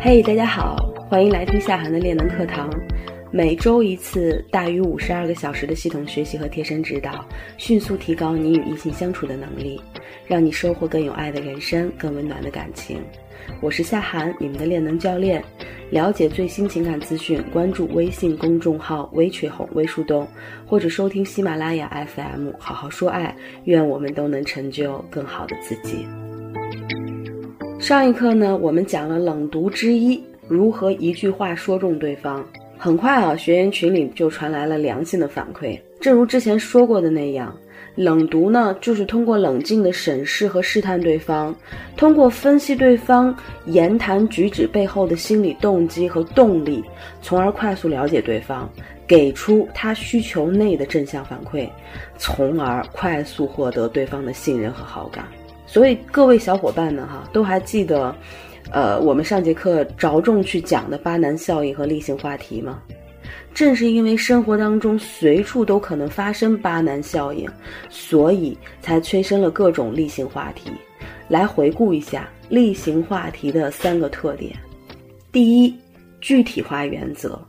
嘿，大家好，欢迎来听夏涵的练能课堂。每周一次，大于五十二个小时的系统学习和贴身指导，迅速提高你与异性相处的能力，让你收获更有爱的人生，更温暖的感情。我是夏涵，你们的练能教练。了解最新情感资讯，关注微信公众号“微吹红微树洞”，或者收听喜马拉雅 FM“ 好好说爱”。愿我们都能成就更好的自己。上一课呢，我们讲了冷读之一，如何一句话说中对方。很快啊，学员群里就传来了良性的反馈。正如之前说过的那样，冷读呢，就是通过冷静的审视和试探对方，通过分析对方言谈举止背后的心理动机和动力，从而快速了解对方，给出他需求内的正向反馈，从而快速获得对方的信任和好感。所以各位小伙伴们，哈，都还记得。呃，我们上节课着重去讲的巴南效应和例行话题吗？正是因为生活当中随处都可能发生巴南效应，所以才催生了各种例行话题。来回顾一下例行话题的三个特点：第一，具体化原则。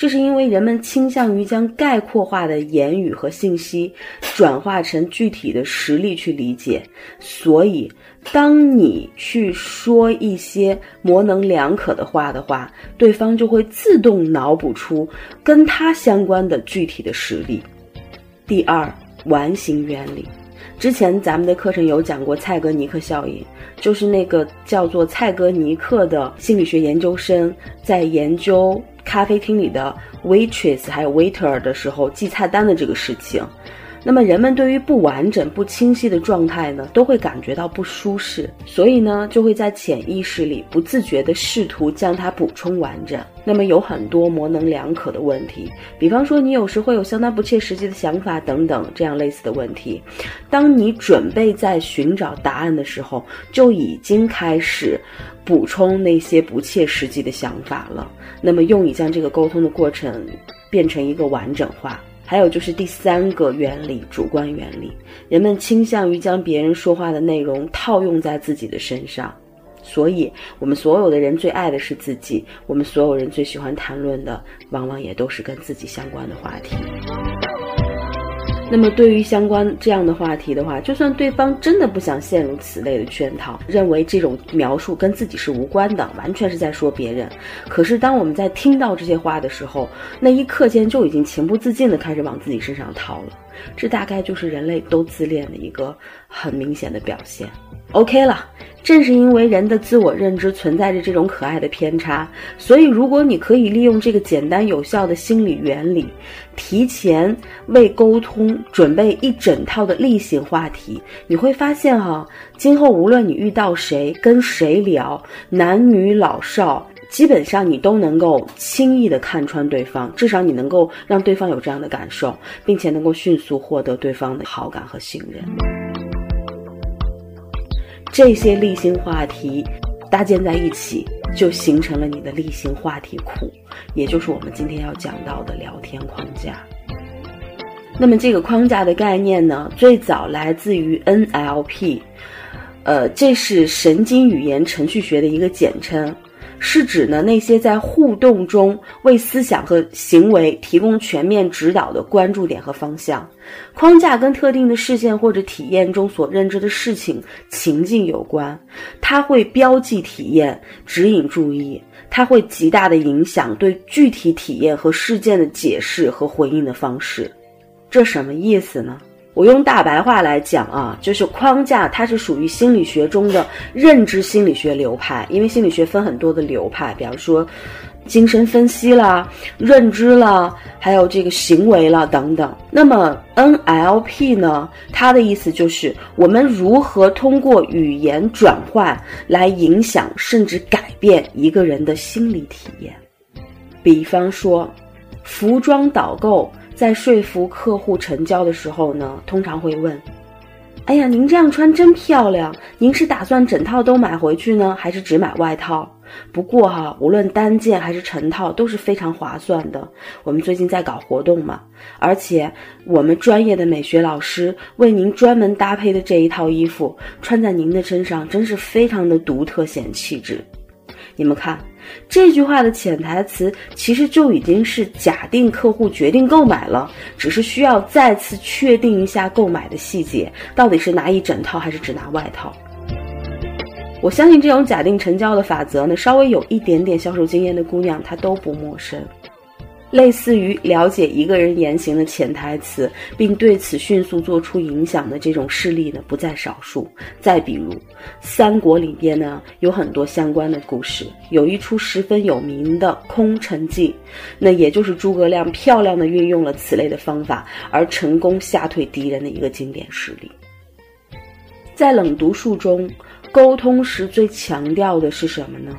这是因为人们倾向于将概括化的言语和信息转化成具体的实例去理解，所以当你去说一些模棱两可的话的话，对方就会自动脑补出跟他相关的具体的实例。第二，完形原理。之前咱们的课程有讲过蔡格尼克效应，就是那个叫做蔡格尼克的心理学研究生在研究。咖啡厅里的 waitress 还有 waiter 的时候记菜单的这个事情，那么人们对于不完整、不清晰的状态呢，都会感觉到不舒适，所以呢，就会在潜意识里不自觉地试图将它补充完整。那么有很多模棱两可的问题，比方说你有时会有相当不切实际的想法等等这样类似的问题。当你准备在寻找答案的时候，就已经开始补充那些不切实际的想法了。那么用以将这个沟通的过程变成一个完整化。还有就是第三个原理，主观原理，人们倾向于将别人说话的内容套用在自己的身上。所以，我们所有的人最爱的是自己，我们所有人最喜欢谈论的，往往也都是跟自己相关的话题。那么，对于相关这样的话题的话，就算对方真的不想陷入此类的圈套，认为这种描述跟自己是无关的，完全是在说别人，可是当我们在听到这些话的时候，那一刻间就已经情不自禁地开始往自己身上套了。这大概就是人类都自恋的一个很明显的表现。OK 了。正是因为人的自我认知存在着这种可爱的偏差，所以如果你可以利用这个简单有效的心理原理，提前为沟通准备一整套的例行话题，你会发现哈，今后无论你遇到谁，跟谁聊，男女老少，基本上你都能够轻易的看穿对方，至少你能够让对方有这样的感受，并且能够迅速获得对方的好感和信任。这些例行话题搭建在一起，就形成了你的例行话题库，也就是我们今天要讲到的聊天框架。那么，这个框架的概念呢，最早来自于 NLP，呃，这是神经语言程序学的一个简称。是指呢那些在互动中为思想和行为提供全面指导的关注点和方向。框架跟特定的事件或者体验中所认知的事情情境有关，它会标记体验，指引注意，它会极大的影响对具体体验和事件的解释和回应的方式。这什么意思呢？我用大白话来讲啊，就是框架，它是属于心理学中的认知心理学流派。因为心理学分很多的流派，比方说精神分析啦、认知啦，还有这个行为啦等等。那么 NLP 呢，它的意思就是我们如何通过语言转换来影响甚至改变一个人的心理体验。比方说，服装导购。在说服客户成交的时候呢，通常会问：“哎呀，您这样穿真漂亮，您是打算整套都买回去呢，还是只买外套？”不过哈，无论单件还是成套都是非常划算的。我们最近在搞活动嘛，而且我们专业的美学老师为您专门搭配的这一套衣服，穿在您的身上真是非常的独特显气质。你们看，这句话的潜台词其实就已经是假定客户决定购买了，只是需要再次确定一下购买的细节，到底是拿一整套还是只拿外套。我相信这种假定成交的法则呢，稍微有一点点销售经验的姑娘她都不陌生。类似于了解一个人言行的潜台词，并对此迅速做出影响的这种事例呢，不在少数。再比如，三国里边呢有很多相关的故事，有一出十分有名的《空城计》，那也就是诸葛亮漂亮的运用了此类的方法，而成功吓退敌人的一个经典事例。在冷读术中，沟通时最强调的是什么呢？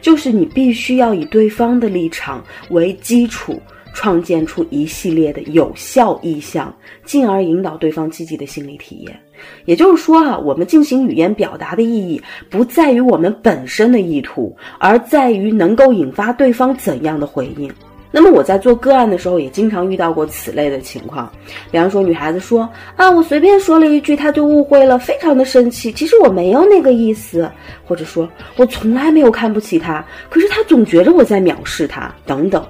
就是你必须要以对方的立场为基础，创建出一系列的有效意向，进而引导对方积极的心理体验。也就是说啊，我们进行语言表达的意义不在于我们本身的意图，而在于能够引发对方怎样的回应。那么我在做个案的时候，也经常遇到过此类的情况。比方说，女孩子说：“啊，我随便说了一句，他就误会了，非常的生气。其实我没有那个意思。”或者说：“我从来没有看不起他，可是他总觉着我在藐视他。”等等。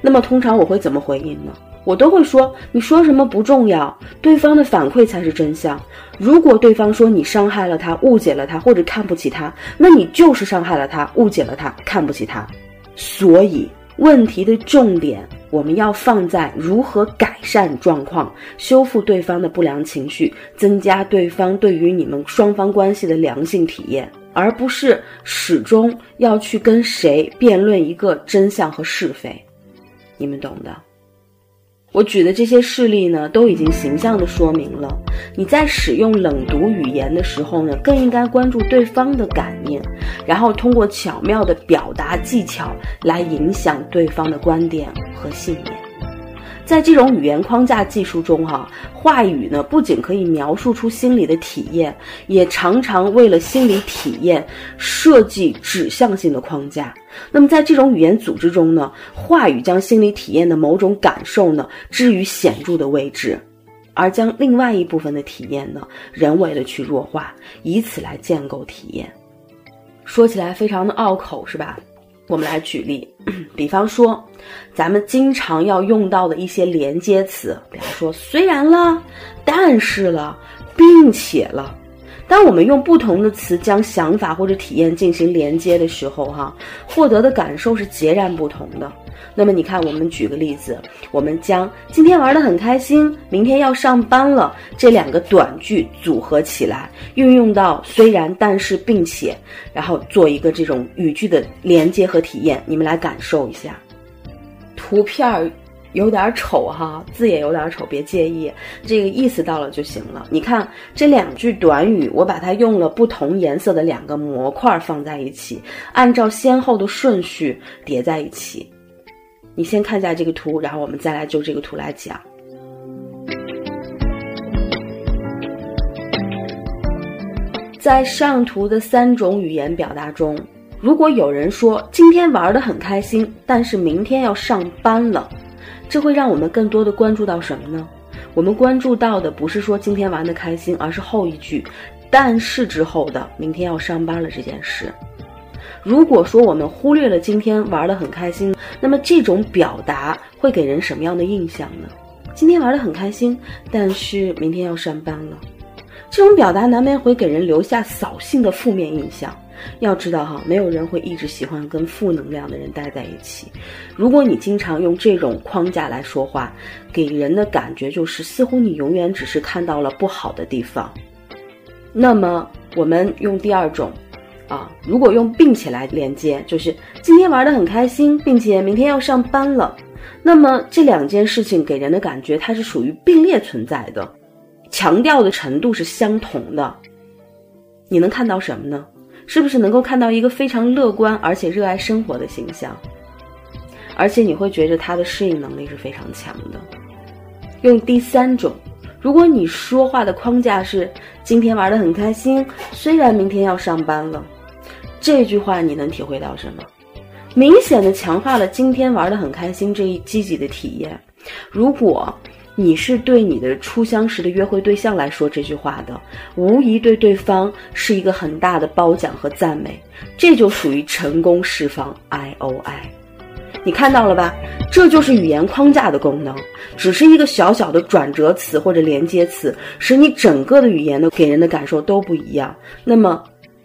那么通常我会怎么回应呢？我都会说：“你说什么不重要，对方的反馈才是真相。如果对方说你伤害了他、误解了他或者看不起他，那你就是伤害了他、误解了他、看不起他。所以。”问题的重点，我们要放在如何改善状况、修复对方的不良情绪、增加对方对于你们双方关系的良性体验，而不是始终要去跟谁辩论一个真相和是非。你们懂的。我举的这些事例呢，都已经形象的说明了，你在使用冷读语言的时候呢，更应该关注对方的感应，然后通过巧妙的表达技巧来影响对方的观点和信念。在这种语言框架技术中，哈，话语呢不仅可以描述出心理的体验，也常常为了心理体验设计指向性的框架。那么在这种语言组织中呢，话语将心理体验的某种感受呢置于显著的位置，而将另外一部分的体验呢人为的去弱化，以此来建构体验。说起来非常的拗口，是吧？我们来举例，比方说，咱们经常要用到的一些连接词，比方说“虽然了”“但是了”“并且了”。当我们用不同的词将想法或者体验进行连接的时候，哈，获得的感受是截然不同的。那么你看，我们举个例子，我们将今天玩的很开心，明天要上班了这两个短句组合起来，运用到虽然、但是、并且，然后做一个这种语句的连接和体验，你们来感受一下。图片有点丑哈，字也有点丑，别介意，这个意思到了就行了。你看这两句短语，我把它用了不同颜色的两个模块放在一起，按照先后的顺序叠在一起。你先看一下这个图，然后我们再来就这个图来讲。在上图的三种语言表达中，如果有人说今天玩的很开心，但是明天要上班了，这会让我们更多的关注到什么呢？我们关注到的不是说今天玩的开心，而是后一句“但是”之后的明天要上班了这件事。如果说我们忽略了今天玩的很开心，那么这种表达会给人什么样的印象呢？今天玩的很开心，但是明天要上班了，这种表达难免会给人留下扫兴的负面印象。要知道哈，没有人会一直喜欢跟负能量的人待在一起。如果你经常用这种框架来说话，给人的感觉就是似乎你永远只是看到了不好的地方。那么我们用第二种。啊，如果用并且来连接，就是今天玩的很开心，并且明天要上班了。那么这两件事情给人的感觉，它是属于并列存在的，强调的程度是相同的。你能看到什么呢？是不是能够看到一个非常乐观而且热爱生活的形象？而且你会觉得他的适应能力是非常强的。用第三种。如果你说话的框架是今天玩的很开心，虽然明天要上班了，这句话你能体会到什么？明显的强化了今天玩的很开心这一积极的体验。如果你是对你的初相识的约会对象来说这句话的，无疑对对方是一个很大的褒奖和赞美，这就属于成功释放 I O I。你看到了吧？这就是语言框架的功能，只是一个小小的转折词或者连接词，使你整个的语言的给人的感受都不一样。那么，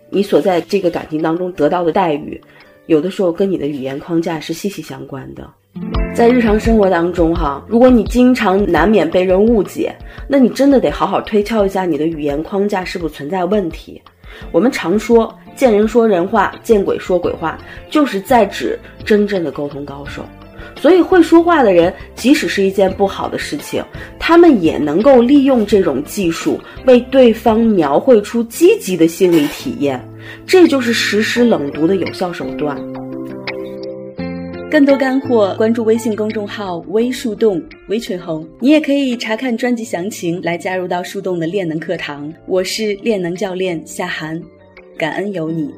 你所在这个感情当中得到的待遇，有的时候跟你的语言框架是息息相关的。在日常生活当中，哈，如果你经常难免被人误解，那你真的得好好推敲一下你的语言框架是不是存在问题。我们常说见人说人话，见鬼说鬼话，就是在指真正的沟通高手。所以会说话的人，即使是一件不好的事情，他们也能够利用这种技术为对方描绘出积极的心理体验。这就是实施冷读的有效手段。更多干货，关注微信公众号“微树洞”微吹红，你也可以查看专辑详情来加入到树洞的练能课堂。我是练能教练夏涵，感恩有你。